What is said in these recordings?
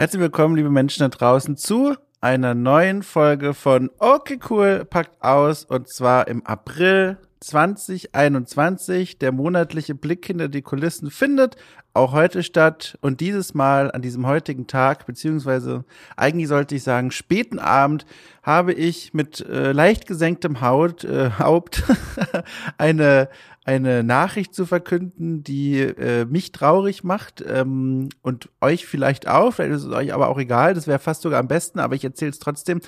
Herzlich willkommen, liebe Menschen da draußen, zu einer neuen Folge von Okay Cool packt aus und zwar im April 2021. Der monatliche Blick hinter die Kulissen findet auch heute statt und dieses Mal an diesem heutigen Tag, beziehungsweise eigentlich sollte ich sagen späten Abend, habe ich mit äh, leicht gesenktem Haut, äh, Haupt eine eine Nachricht zu verkünden, die äh, mich traurig macht ähm, und euch vielleicht auch, vielleicht ist es euch aber auch egal, das wäre fast sogar am besten, aber ich erzähle es trotzdem.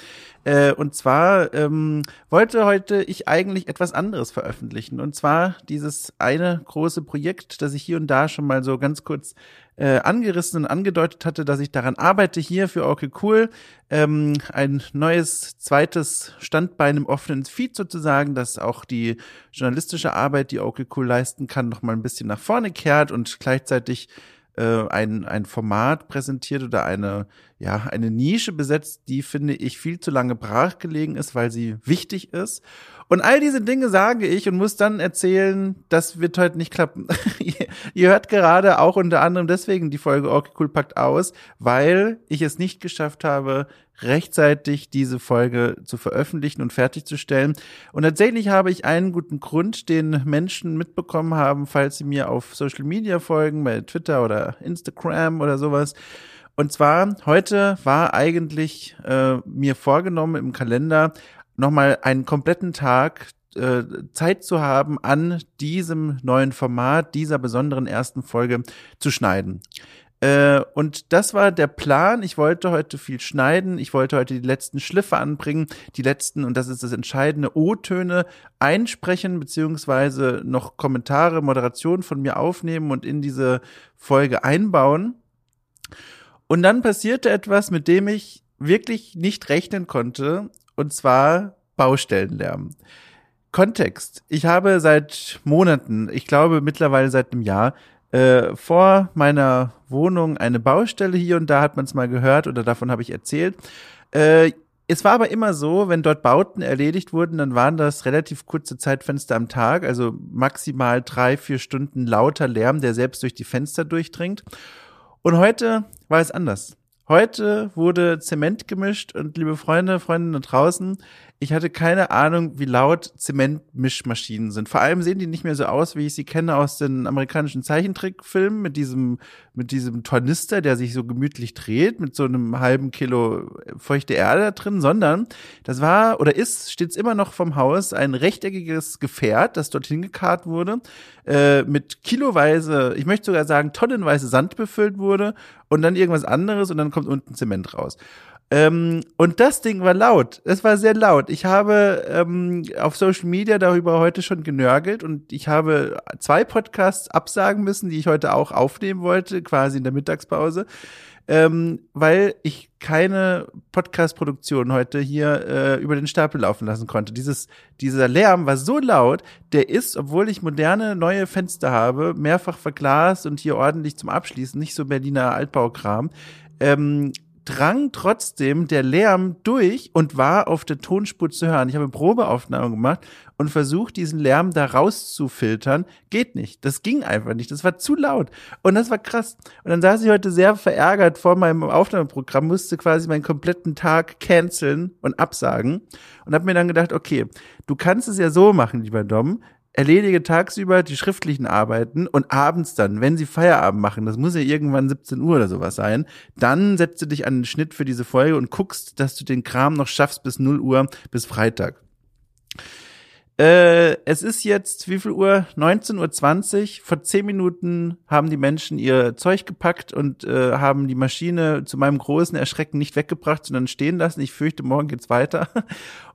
Äh, und zwar ähm, wollte heute ich eigentlich etwas anderes veröffentlichen und zwar dieses eine große Projekt, das ich hier und da schon mal so ganz kurz äh, angerissen und angedeutet hatte, dass ich daran arbeite, hier für Okay Cool ähm, ein neues zweites Standbein im offenen Feed sozusagen, dass auch die journalistische Arbeit, die Okay Cool leisten kann, noch mal ein bisschen nach vorne kehrt und gleichzeitig äh, ein, ein Format präsentiert oder eine, ja, eine Nische besetzt, die finde ich viel zu lange brachgelegen ist, weil sie wichtig ist. Und all diese Dinge sage ich und muss dann erzählen, das wird heute nicht klappen. Ihr hört gerade auch unter anderem deswegen die Folge Okay Cool packt aus, weil ich es nicht geschafft habe, rechtzeitig diese Folge zu veröffentlichen und fertigzustellen. Und tatsächlich habe ich einen guten Grund, den Menschen mitbekommen haben, falls sie mir auf Social Media folgen, bei Twitter oder Instagram oder sowas. Und zwar, heute war eigentlich äh, mir vorgenommen im Kalender, nochmal einen kompletten Tag äh, Zeit zu haben, an diesem neuen Format, dieser besonderen ersten Folge zu schneiden. Äh, und das war der Plan. Ich wollte heute viel schneiden. Ich wollte heute die letzten Schliffe anbringen, die letzten, und das ist das entscheidende, O-Töne einsprechen, beziehungsweise noch Kommentare, Moderation von mir aufnehmen und in diese Folge einbauen. Und dann passierte etwas, mit dem ich wirklich nicht rechnen konnte und zwar Baustellenlärm. Kontext. Ich habe seit Monaten, ich glaube mittlerweile seit einem Jahr, äh, vor meiner Wohnung eine Baustelle hier und da hat man es mal gehört oder davon habe ich erzählt. Äh, es war aber immer so, wenn dort Bauten erledigt wurden, dann waren das relativ kurze Zeitfenster am Tag, also maximal drei, vier Stunden lauter Lärm, der selbst durch die Fenster durchdringt. Und heute war es anders. Heute wurde Zement gemischt und liebe Freunde, Freundinnen draußen, ich hatte keine Ahnung, wie laut Zementmischmaschinen sind. Vor allem sehen die nicht mehr so aus, wie ich sie kenne aus den amerikanischen Zeichentrickfilmen mit diesem, mit diesem Tornister, der sich so gemütlich dreht, mit so einem halben Kilo feuchte Erde da drin, sondern das war oder ist, steht's immer noch vom Haus, ein rechteckiges Gefährt, das dorthin gekarrt wurde, äh, mit kiloweise, ich möchte sogar sagen, tonnenweise Sand befüllt wurde und dann irgendwas anderes und dann kommt unten Zement raus. Ähm, und das Ding war laut. Es war sehr laut. Ich habe ähm, auf Social Media darüber heute schon genörgelt und ich habe zwei Podcasts absagen müssen, die ich heute auch aufnehmen wollte, quasi in der Mittagspause, ähm, weil ich keine Podcast-Produktion heute hier äh, über den Stapel laufen lassen konnte. Dieses, dieser Lärm war so laut, der ist, obwohl ich moderne neue Fenster habe, mehrfach verglast und hier ordentlich zum Abschließen, nicht so Berliner Altbaukram, ähm, drang trotzdem der Lärm durch und war auf der Tonspur zu hören. Ich habe Probeaufnahmen gemacht und versucht, diesen Lärm da rauszufiltern. Geht nicht. Das ging einfach nicht. Das war zu laut. Und das war krass. Und dann saß ich heute sehr verärgert vor meinem Aufnahmeprogramm, musste quasi meinen kompletten Tag canceln und absagen und habe mir dann gedacht, okay, du kannst es ja so machen, lieber Dom erledige tagsüber die schriftlichen Arbeiten und abends dann, wenn sie Feierabend machen, das muss ja irgendwann 17 Uhr oder sowas sein, dann setzt du dich an den Schnitt für diese Folge und guckst, dass du den Kram noch schaffst bis 0 Uhr, bis Freitag. Äh, es ist jetzt, wie viel Uhr? 19.20 Uhr. Vor zehn Minuten haben die Menschen ihr Zeug gepackt und äh, haben die Maschine zu meinem großen Erschrecken nicht weggebracht, sondern stehen lassen. Ich fürchte, morgen geht's weiter.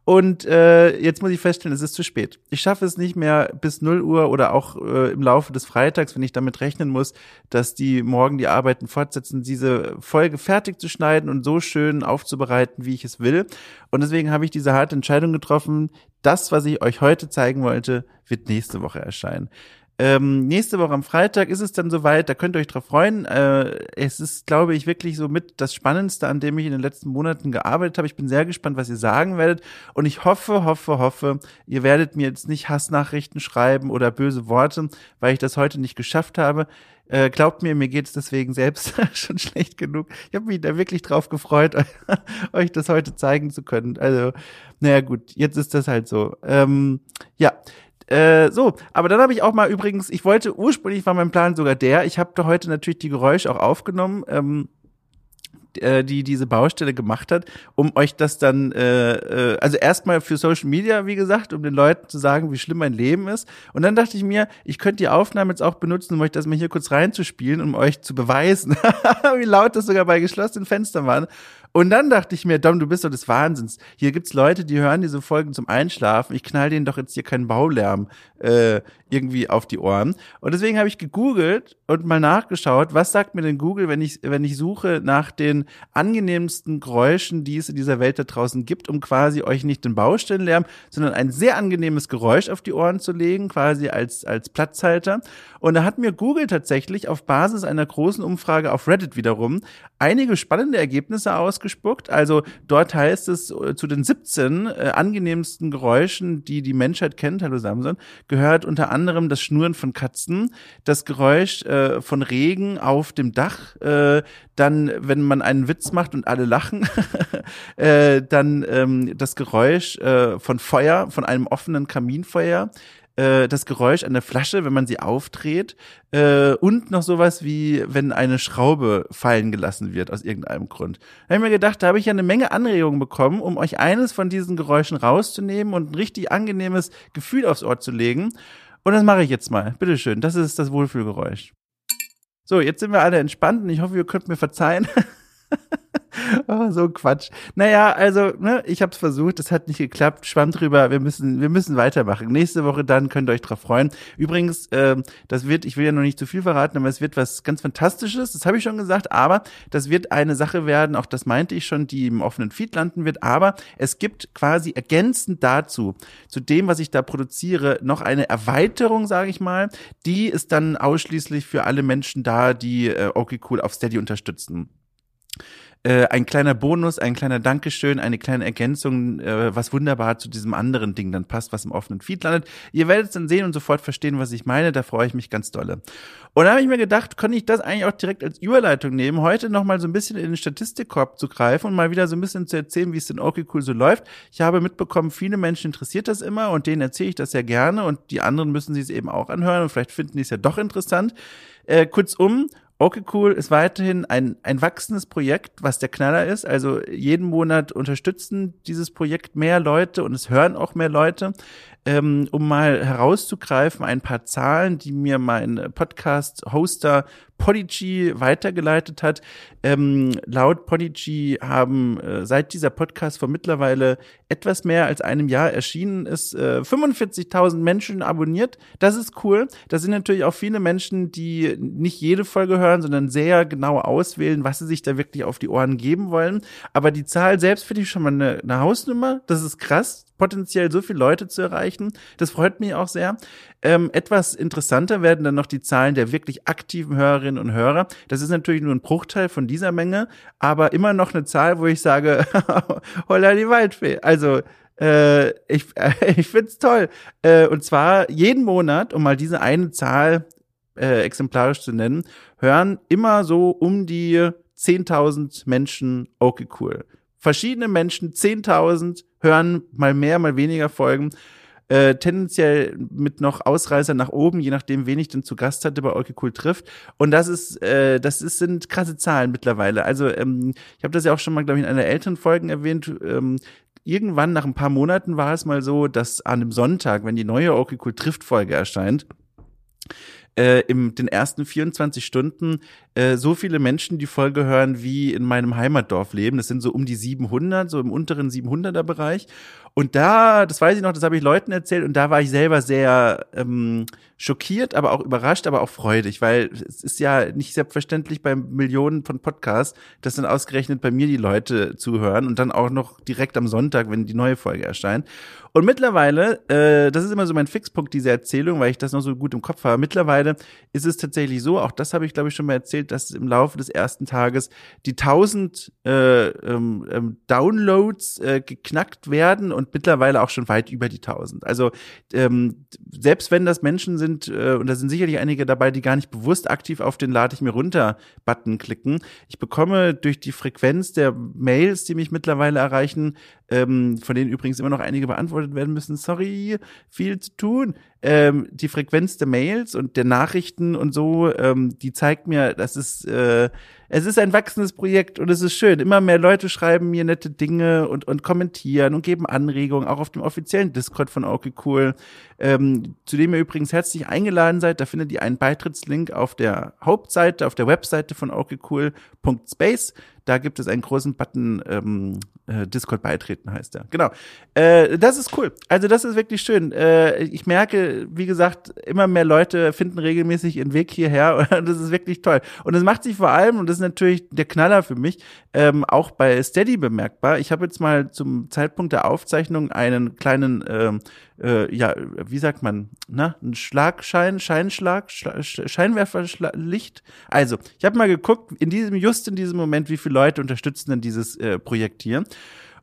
Und äh, jetzt muss ich feststellen, es ist zu spät. Ich schaffe es nicht mehr bis 0 Uhr oder auch äh, im Laufe des Freitags, wenn ich damit rechnen muss, dass die morgen die Arbeiten fortsetzen, diese Folge fertig zu schneiden und so schön aufzubereiten, wie ich es will. Und deswegen habe ich diese harte Entscheidung getroffen. Das, was ich euch heute zeigen wollte, wird nächste Woche erscheinen. Ähm, nächste Woche am Freitag ist es dann soweit, da könnt ihr euch drauf freuen. Äh, es ist, glaube ich, wirklich so mit das Spannendste, an dem ich in den letzten Monaten gearbeitet habe. Ich bin sehr gespannt, was ihr sagen werdet. Und ich hoffe, hoffe, hoffe, ihr werdet mir jetzt nicht Hassnachrichten schreiben oder böse Worte, weil ich das heute nicht geschafft habe. Äh, glaubt mir, mir geht's deswegen selbst schon schlecht genug. Ich habe mich da wirklich drauf gefreut, euch das heute zeigen zu können. Also, naja gut, jetzt ist das halt so. Ähm, ja, äh, so, aber dann habe ich auch mal übrigens, ich wollte, ursprünglich war mein Plan sogar der, ich habe heute natürlich die Geräusche auch aufgenommen, ähm, äh, die diese Baustelle gemacht hat, um euch das dann, äh, äh, also erstmal für Social Media, wie gesagt, um den Leuten zu sagen, wie schlimm mein Leben ist. Und dann dachte ich mir, ich könnte die Aufnahme jetzt auch benutzen, um euch das mal hier kurz reinzuspielen, um euch zu beweisen, wie laut das sogar bei geschlossenen Fenstern war. Und dann dachte ich mir, Dom, du bist doch des Wahnsinns. Hier gibt's Leute, die hören diese Folgen zum Einschlafen. Ich knall denen doch jetzt hier keinen Baulärm äh, irgendwie auf die Ohren. Und deswegen habe ich gegoogelt und mal nachgeschaut, was sagt mir denn Google, wenn ich, wenn ich suche nach den angenehmsten Geräuschen, die es in dieser Welt da draußen gibt, um quasi euch nicht den Baustellenlärm, sondern ein sehr angenehmes Geräusch auf die Ohren zu legen, quasi als, als Platzhalter. Und da hat mir Google tatsächlich auf Basis einer großen Umfrage auf Reddit wiederum einige spannende Ergebnisse ausgespuckt. Also dort heißt es, äh, zu den 17 äh, angenehmsten Geräuschen, die die Menschheit kennt, hallo Samson, gehört unter anderem das Schnurren von Katzen, das Geräusch äh, von Regen auf dem Dach, äh, dann, wenn man einen Witz macht und alle lachen, äh, dann ähm, das Geräusch äh, von Feuer, von einem offenen Kaminfeuer, äh, das Geräusch der Flasche, wenn man sie aufdreht äh, und noch sowas wie, wenn eine Schraube fallen gelassen wird aus irgendeinem Grund. Da habe ich mir gedacht, da habe ich ja eine Menge Anregungen bekommen, um euch eines von diesen Geräuschen rauszunehmen und ein richtig angenehmes Gefühl aufs Ohr zu legen. Und das mache ich jetzt mal. Bitteschön, das ist das Wohlfühlgeräusch. So, jetzt sind wir alle entspannt und ich hoffe, ihr könnt mir verzeihen. oh, so Quatsch. Naja, also, ne, ich habe es versucht, es hat nicht geklappt. Schwamm drüber, wir müssen, wir müssen weitermachen. Nächste Woche dann könnt ihr euch drauf freuen. Übrigens, äh, das wird, ich will ja noch nicht zu viel verraten, aber es wird was ganz Fantastisches, das habe ich schon gesagt, aber das wird eine Sache werden, auch das meinte ich schon, die im offenen Feed landen wird, aber es gibt quasi ergänzend dazu, zu dem, was ich da produziere, noch eine Erweiterung, sage ich mal, die ist dann ausschließlich für alle Menschen da, die äh, okay cool auf Steady unterstützen äh, ein kleiner Bonus, ein kleiner Dankeschön, eine kleine Ergänzung, äh, was wunderbar zu diesem anderen Ding dann passt, was im offenen Feed landet. Ihr werdet es dann sehen und sofort verstehen, was ich meine. Da freue ich mich ganz dolle. Und da habe ich mir gedacht, konnte ich das eigentlich auch direkt als Überleitung nehmen, heute nochmal so ein bisschen in den Statistikkorb zu greifen und mal wieder so ein bisschen zu erzählen, wie es in Okay Cool so läuft. Ich habe mitbekommen, viele Menschen interessiert das immer und denen erzähle ich das sehr gerne und die anderen müssen sich es eben auch anhören und vielleicht finden die es ja doch interessant. Äh, kurzum, Okay, cool ist weiterhin ein, ein wachsendes Projekt, was der Knaller ist. Also jeden Monat unterstützen dieses Projekt mehr Leute und es hören auch mehr Leute. Ähm, um mal herauszugreifen, ein paar Zahlen, die mir mein Podcast-Hoster Podigy weitergeleitet hat. Ähm, laut Podigy haben äh, seit dieser Podcast vor mittlerweile etwas mehr als einem Jahr erschienen ist, äh, 45.000 Menschen abonniert. Das ist cool. Da sind natürlich auch viele Menschen, die nicht jede Folge hören, sondern sehr genau auswählen, was sie sich da wirklich auf die Ohren geben wollen. Aber die Zahl selbst finde ich schon mal eine, eine Hausnummer. Das ist krass potenziell so viele Leute zu erreichen. Das freut mich auch sehr. Ähm, etwas interessanter werden dann noch die Zahlen der wirklich aktiven Hörerinnen und Hörer. Das ist natürlich nur ein Bruchteil von dieser Menge, aber immer noch eine Zahl, wo ich sage, holla die Waldfee. Also äh, ich, äh, ich find's toll. Äh, und zwar jeden Monat, um mal diese eine Zahl äh, exemplarisch zu nennen, hören immer so um die 10.000 Menschen okay cool. Verschiedene Menschen, 10.000 hören mal mehr, mal weniger Folgen. Äh, tendenziell mit noch Ausreißer nach oben, je nachdem, wen ich denn zu Gast hatte bei Orky Cool trifft. Und das ist, äh, das ist, sind krasse Zahlen mittlerweile. Also ähm, ich habe das ja auch schon mal, glaube ich, in einer älteren Folgen erwähnt. Ähm, irgendwann nach ein paar Monaten war es mal so, dass an dem Sonntag, wenn die neue Orky Cool trifft Folge erscheint, äh, im den ersten 24 Stunden äh, so viele Menschen die Folge hören, wie in meinem Heimatdorf leben. Das sind so um die 700, so im unteren 700er Bereich. Und da, das weiß ich noch, das habe ich Leuten erzählt und da war ich selber sehr ähm, schockiert, aber auch überrascht, aber auch freudig, weil es ist ja nicht selbstverständlich bei Millionen von Podcasts, dass dann ausgerechnet bei mir die Leute zuhören und dann auch noch direkt am Sonntag, wenn die neue Folge erscheint. Und mittlerweile, äh, das ist immer so mein Fixpunkt dieser Erzählung, weil ich das noch so gut im Kopf habe. Mittlerweile ist es tatsächlich so, auch das habe ich glaube ich schon mal erzählt, dass im Laufe des ersten Tages die 1000 äh, ähm, ähm, Downloads äh, geknackt werden und mittlerweile auch schon weit über die 1000. Also ähm, selbst wenn das Menschen sind äh, und da sind sicherlich einige dabei, die gar nicht bewusst aktiv auf den lade ich mir runter Button klicken, ich bekomme durch die Frequenz der Mails, die mich mittlerweile erreichen, ähm, von denen übrigens immer noch einige beantwortet werden müssen. Sorry, viel zu tun. Ähm, die Frequenz der Mails und der Nachrichten und so, ähm, die zeigt mir, dass es äh, es ist ein wachsendes Projekt und es ist schön. Immer mehr Leute schreiben mir nette Dinge und, und kommentieren und geben Anregungen, auch auf dem offiziellen Discord von Okay Cool, ähm, zu dem ihr übrigens herzlich eingeladen seid. Da findet ihr einen Beitrittslink auf der Hauptseite, auf der Webseite von okcool.space. Da gibt es einen großen Button, ähm, äh, Discord beitreten heißt er. Genau. Äh, das ist cool. Also das ist wirklich schön. Äh, ich merke, wie gesagt, immer mehr Leute finden regelmäßig ihren Weg hierher und das ist wirklich toll. Und es macht sich vor allem, und das ist natürlich der Knaller für mich, ähm, auch bei Steady bemerkbar. Ich habe jetzt mal zum Zeitpunkt der Aufzeichnung einen kleinen ähm, äh, ja, wie sagt man, na, ein Schlagschein, Scheinschlag, Scheinwerferlicht. Also, ich habe mal geguckt, in diesem, just in diesem Moment, wie viele Leute unterstützen denn dieses äh, Projekt hier.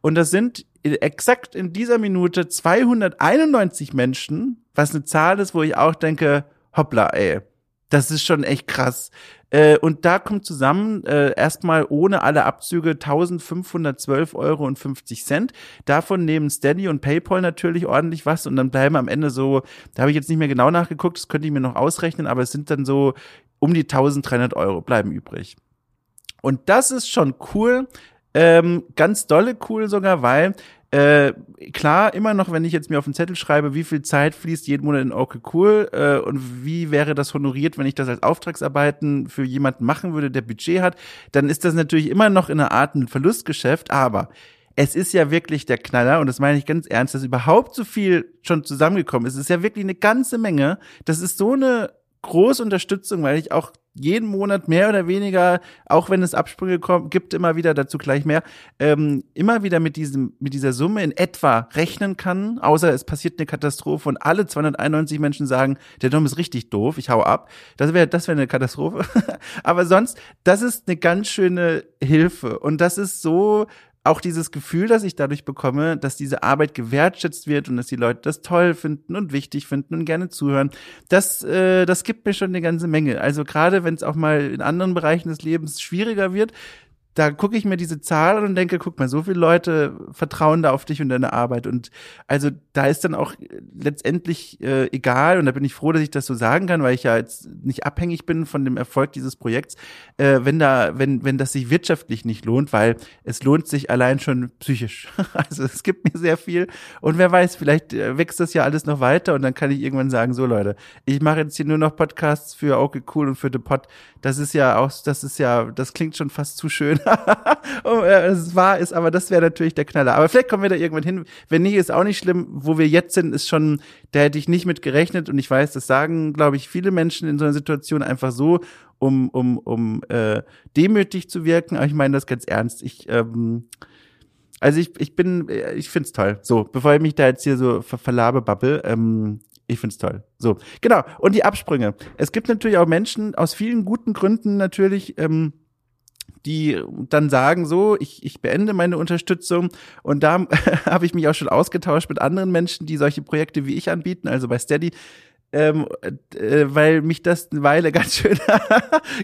Und das sind exakt in dieser Minute 291 Menschen, was eine Zahl ist, wo ich auch denke, hoppla, ey, das ist schon echt krass. Äh, und da kommt zusammen äh, erstmal ohne alle Abzüge 1512 Euro und 50 Cent. Davon nehmen Steady und PayPal natürlich ordentlich was und dann bleiben am Ende so, da habe ich jetzt nicht mehr genau nachgeguckt, das könnte ich mir noch ausrechnen, aber es sind dann so um die 1300 Euro bleiben übrig. Und das ist schon cool, ähm, ganz dolle cool sogar, weil äh, klar, immer noch, wenn ich jetzt mir auf den Zettel schreibe, wie viel Zeit fließt jeden Monat in Okay Cool äh, und wie wäre das honoriert, wenn ich das als Auftragsarbeiten für jemanden machen würde, der Budget hat, dann ist das natürlich immer noch in einer Art ein Verlustgeschäft, aber es ist ja wirklich der Knaller und das meine ich ganz ernst, dass überhaupt so viel schon zusammengekommen ist. Es ist ja wirklich eine ganze Menge. Das ist so eine große Unterstützung, weil ich auch jeden Monat mehr oder weniger, auch wenn es Absprünge kommt, gibt immer wieder dazu gleich mehr, ähm, immer wieder mit diesem, mit dieser Summe in etwa rechnen kann, außer es passiert eine Katastrophe und alle 291 Menschen sagen, der Dom ist richtig doof, ich hau ab. Das wäre, das wäre eine Katastrophe. Aber sonst, das ist eine ganz schöne Hilfe und das ist so auch dieses Gefühl, das ich dadurch bekomme, dass diese Arbeit gewertschätzt wird und dass die Leute das toll finden und wichtig finden und gerne zuhören, das, äh, das gibt mir schon eine ganze Menge. Also gerade wenn es auch mal in anderen Bereichen des Lebens schwieriger wird, da gucke ich mir diese Zahl an und denke, guck mal, so viele Leute vertrauen da auf dich und deine Arbeit. Und also da ist dann auch letztendlich äh, egal, und da bin ich froh, dass ich das so sagen kann, weil ich ja jetzt nicht abhängig bin von dem Erfolg dieses Projekts, äh, wenn da, wenn, wenn das sich wirtschaftlich nicht lohnt, weil es lohnt sich allein schon psychisch. also es gibt mir sehr viel. Und wer weiß, vielleicht äh, wächst das ja alles noch weiter und dann kann ich irgendwann sagen, so Leute, ich mache jetzt hier nur noch Podcasts für Okay Cool und für The Pod. Das ist ja auch, das ist ja, das klingt schon fast zu schön es wahr ist, aber das wäre natürlich der Knaller. Aber vielleicht kommen wir da irgendwann hin. Wenn nicht, ist auch nicht schlimm. Wo wir jetzt sind, ist schon, da hätte ich nicht mit gerechnet und ich weiß, das sagen, glaube ich, viele Menschen in so einer Situation einfach so, um, um, um äh, demütig zu wirken. Aber ich meine das ganz ernst. Ich, ähm, also ich, ich bin, ich find's toll. So, bevor ich mich da jetzt hier so ver verlabe, babbel, ähm, ich find's toll. So, genau. Und die Absprünge. Es gibt natürlich auch Menschen aus vielen guten Gründen natürlich, ähm, die dann sagen so, ich, ich beende meine Unterstützung. Und da habe ich mich auch schon ausgetauscht mit anderen Menschen, die solche Projekte wie ich anbieten, also bei Steady ähm, äh, weil mich das eine Weile ganz schön,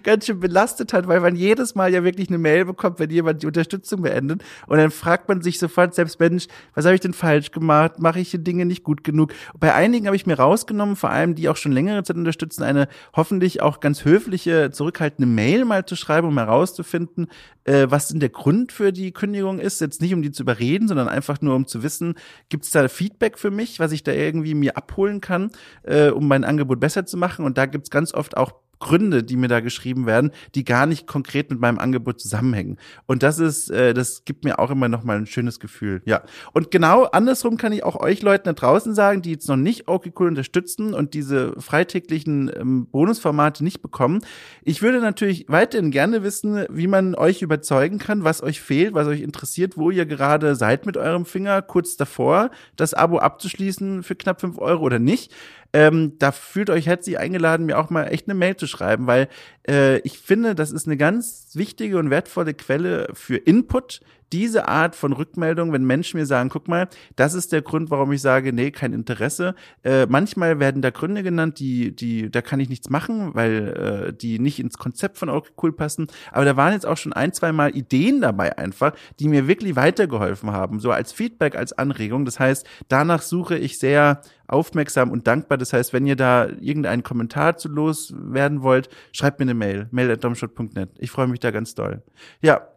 ganz schön belastet hat, weil man jedes Mal ja wirklich eine Mail bekommt, wenn jemand die Unterstützung beendet. Und dann fragt man sich sofort selbst, Mensch, was habe ich denn falsch gemacht? Mache ich die Dinge nicht gut genug? Bei einigen habe ich mir rausgenommen, vor allem die auch schon längere Zeit unterstützen, eine hoffentlich auch ganz höfliche, zurückhaltende Mail mal zu schreiben, um herauszufinden, äh, was denn der Grund für die Kündigung ist. Jetzt nicht, um die zu überreden, sondern einfach nur, um zu wissen, gibt es da Feedback für mich, was ich da irgendwie mir abholen kann, äh, um mein Angebot besser zu machen. Und da gibt's ganz oft auch Gründe, die mir da geschrieben werden, die gar nicht konkret mit meinem Angebot zusammenhängen. Und das ist, äh, das gibt mir auch immer noch mal ein schönes Gefühl. Ja. Und genau andersrum kann ich auch euch Leuten da draußen sagen, die jetzt noch nicht okay unterstützen und diese freitäglichen ähm, Bonusformate nicht bekommen. Ich würde natürlich weiterhin gerne wissen, wie man euch überzeugen kann, was euch fehlt, was euch interessiert, wo ihr gerade seid mit eurem Finger, kurz davor, das Abo abzuschließen für knapp fünf Euro oder nicht. Ähm, da fühlt euch herzlich eingeladen, mir auch mal echt eine Mail zu schreiben, weil äh, ich finde, das ist eine ganz wichtige und wertvolle Quelle für Input, diese Art von Rückmeldung, wenn Menschen mir sagen, guck mal, das ist der Grund, warum ich sage, nee, kein Interesse. Äh, manchmal werden da Gründe genannt, die, die, da kann ich nichts machen, weil äh, die nicht ins Konzept von okay cool passen. Aber da waren jetzt auch schon ein, zwei Mal Ideen dabei einfach, die mir wirklich weitergeholfen haben, so als Feedback, als Anregung. Das heißt, danach suche ich sehr aufmerksam und dankbar. Das heißt, wenn ihr da irgendeinen Kommentar zu loswerden wollt, schreibt mir eine Mail, mail.domshot.net. Ich freue mich da ganz doll. Ja,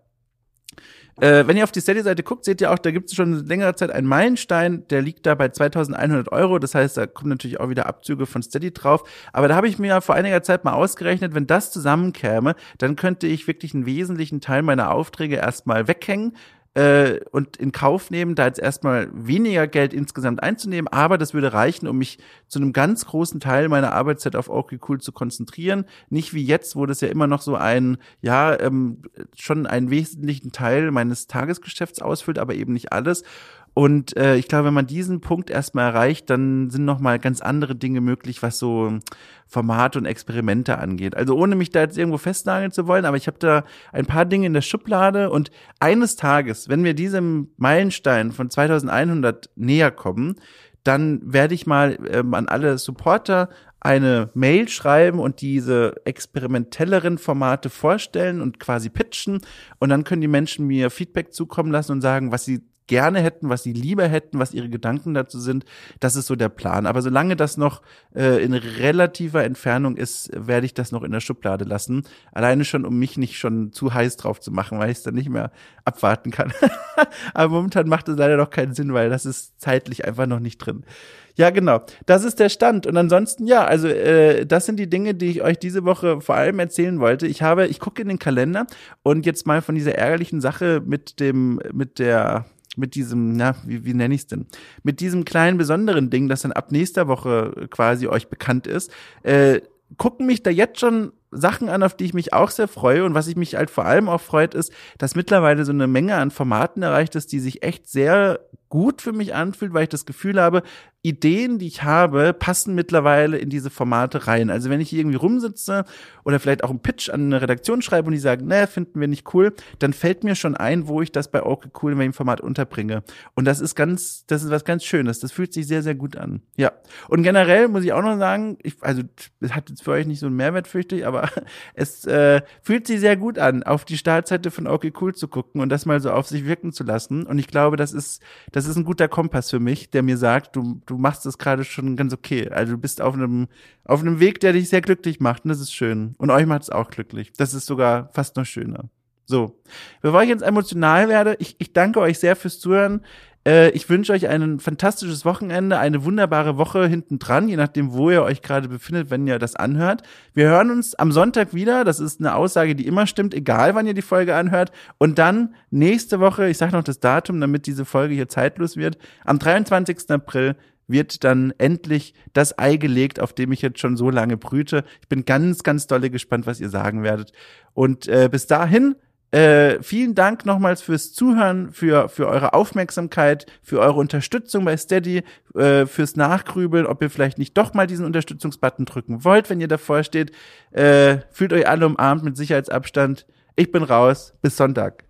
äh, wenn ihr auf die Steady-Seite guckt, seht ihr auch, da gibt es schon längere Zeit einen Meilenstein, der liegt da bei 2100 Euro. Das heißt, da kommen natürlich auch wieder Abzüge von Steady drauf. Aber da habe ich mir vor einiger Zeit mal ausgerechnet, wenn das zusammenkäme, dann könnte ich wirklich einen wesentlichen Teil meiner Aufträge erstmal weghängen äh, und in Kauf nehmen, da jetzt erstmal weniger Geld insgesamt einzunehmen, aber das würde reichen, um mich zu einem ganz großen Teil meiner Arbeitszeit auf okay cool zu konzentrieren. Nicht wie jetzt, wo das ja immer noch so ein, ja, ähm, schon einen wesentlichen Teil meines Tagesgeschäfts ausfüllt, aber eben nicht alles. Und äh, ich glaube, wenn man diesen Punkt erstmal erreicht, dann sind noch mal ganz andere Dinge möglich, was so Formate und Experimente angeht. Also ohne mich da jetzt irgendwo festnageln zu wollen, aber ich habe da ein paar Dinge in der Schublade und eines Tages, wenn wir diesem Meilenstein von 2100 näher kommen, dann werde ich mal ähm, an alle Supporter eine Mail schreiben und diese experimentelleren Formate vorstellen und quasi pitchen. Und dann können die Menschen mir Feedback zukommen lassen und sagen, was sie gerne hätten, was sie lieber hätten, was ihre Gedanken dazu sind. Das ist so der Plan. Aber solange das noch äh, in relativer Entfernung ist, werde ich das noch in der Schublade lassen. Alleine schon, um mich nicht schon zu heiß drauf zu machen, weil ich es dann nicht mehr abwarten kann. Aber momentan macht es leider noch keinen Sinn, weil das ist zeitlich einfach noch nicht drin. Ja, genau. Das ist der Stand. Und ansonsten, ja, also äh, das sind die Dinge, die ich euch diese Woche vor allem erzählen wollte. Ich habe, ich gucke in den Kalender und jetzt mal von dieser ärgerlichen Sache mit dem, mit der mit diesem, na, wie, wie nenne ich es denn? Mit diesem kleinen besonderen Ding, das dann ab nächster Woche quasi euch bekannt ist, äh, gucken mich da jetzt schon Sachen an, auf die ich mich auch sehr freue. Und was ich mich halt vor allem auch freut, ist, dass mittlerweile so eine Menge an Formaten erreicht ist, die sich echt sehr gut für mich anfühlt, weil ich das Gefühl habe, Ideen, die ich habe, passen mittlerweile in diese Formate rein. Also wenn ich hier irgendwie rumsitze oder vielleicht auch einen Pitch an eine Redaktion schreibe und die sagen, ne, finden wir nicht cool, dann fällt mir schon ein, wo ich das bei okay cool in welchem Format unterbringe. Und das ist ganz, das ist was ganz Schönes. Das fühlt sich sehr, sehr gut an. Ja. Und generell muss ich auch noch sagen, ich, also es hat jetzt für euch nicht so einen Mehrwert, fürchte ich, aber es äh, fühlt sich sehr gut an, auf die Startseite von okay cool zu gucken und das mal so auf sich wirken zu lassen. Und ich glaube, das ist, das ist ein guter Kompass für mich, der mir sagt, du, du machst es gerade schon ganz okay. Also du bist auf einem, auf einem Weg, der dich sehr glücklich macht. Und das ist schön. Und euch macht es auch glücklich. Das ist sogar fast noch schöner. So. Bevor ich jetzt emotional werde, ich, ich danke euch sehr fürs Zuhören. Äh, ich wünsche euch ein fantastisches Wochenende, eine wunderbare Woche hinten dran, je nachdem, wo ihr euch gerade befindet, wenn ihr das anhört. Wir hören uns am Sonntag wieder. Das ist eine Aussage, die immer stimmt, egal wann ihr die Folge anhört. Und dann nächste Woche, ich sage noch das Datum, damit diese Folge hier zeitlos wird, am 23. April wird dann endlich das Ei gelegt, auf dem ich jetzt schon so lange brüte. Ich bin ganz, ganz dolle gespannt, was ihr sagen werdet. Und äh, bis dahin äh, vielen Dank nochmals fürs Zuhören, für, für eure Aufmerksamkeit, für eure Unterstützung bei Steady, äh, fürs Nachgrübeln, ob ihr vielleicht nicht doch mal diesen Unterstützungsbutton drücken wollt, wenn ihr davor steht. Äh, fühlt euch alle umarmt mit Sicherheitsabstand. Ich bin raus. Bis Sonntag.